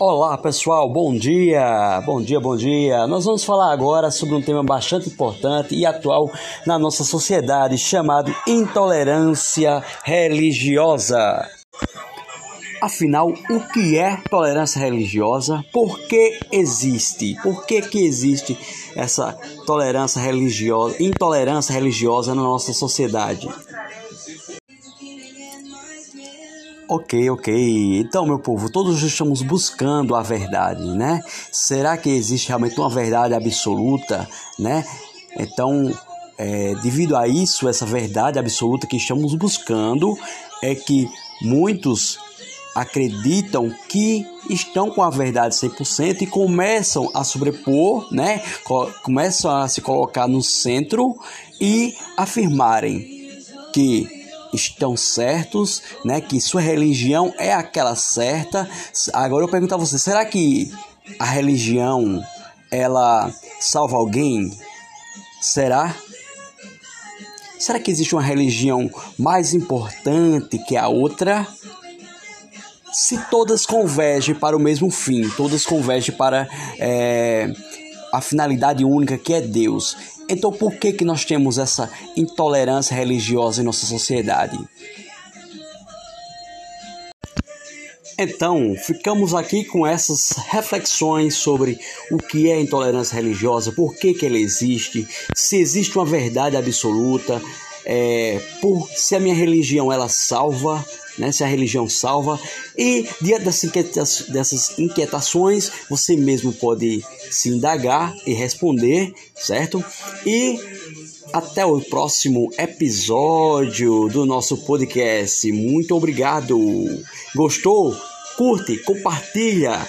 Olá pessoal, bom dia, bom dia, bom dia. Nós vamos falar agora sobre um tema bastante importante e atual na nossa sociedade chamado intolerância religiosa. Afinal, o que é tolerância religiosa? Por que existe? Por que, que existe essa tolerância religiosa, intolerância religiosa na nossa sociedade? Ok, ok. Então, meu povo, todos estamos buscando a verdade, né? Será que existe realmente uma verdade absoluta, né? Então, é, devido a isso, essa verdade absoluta que estamos buscando, é que muitos acreditam que estão com a verdade 100% e começam a sobrepor, né? Começam a se colocar no centro e afirmarem que estão certos, né? Que sua religião é aquela certa. Agora eu pergunto a você, será que a religião ela salva alguém? Será? Será que existe uma religião mais importante que a outra? se todas convergem para o mesmo fim, todas convergem para é, a finalidade única que é Deus. Então, por que, que nós temos essa intolerância religiosa em nossa sociedade? Então, ficamos aqui com essas reflexões sobre o que é intolerância religiosa, por que, que ela existe, se existe uma verdade absoluta, é, por se a minha religião ela salva né, se a religião salva. E diante dessas inquietações, você mesmo pode se indagar e responder, certo? E até o próximo episódio do nosso podcast. Muito obrigado. Gostou? Curte, compartilha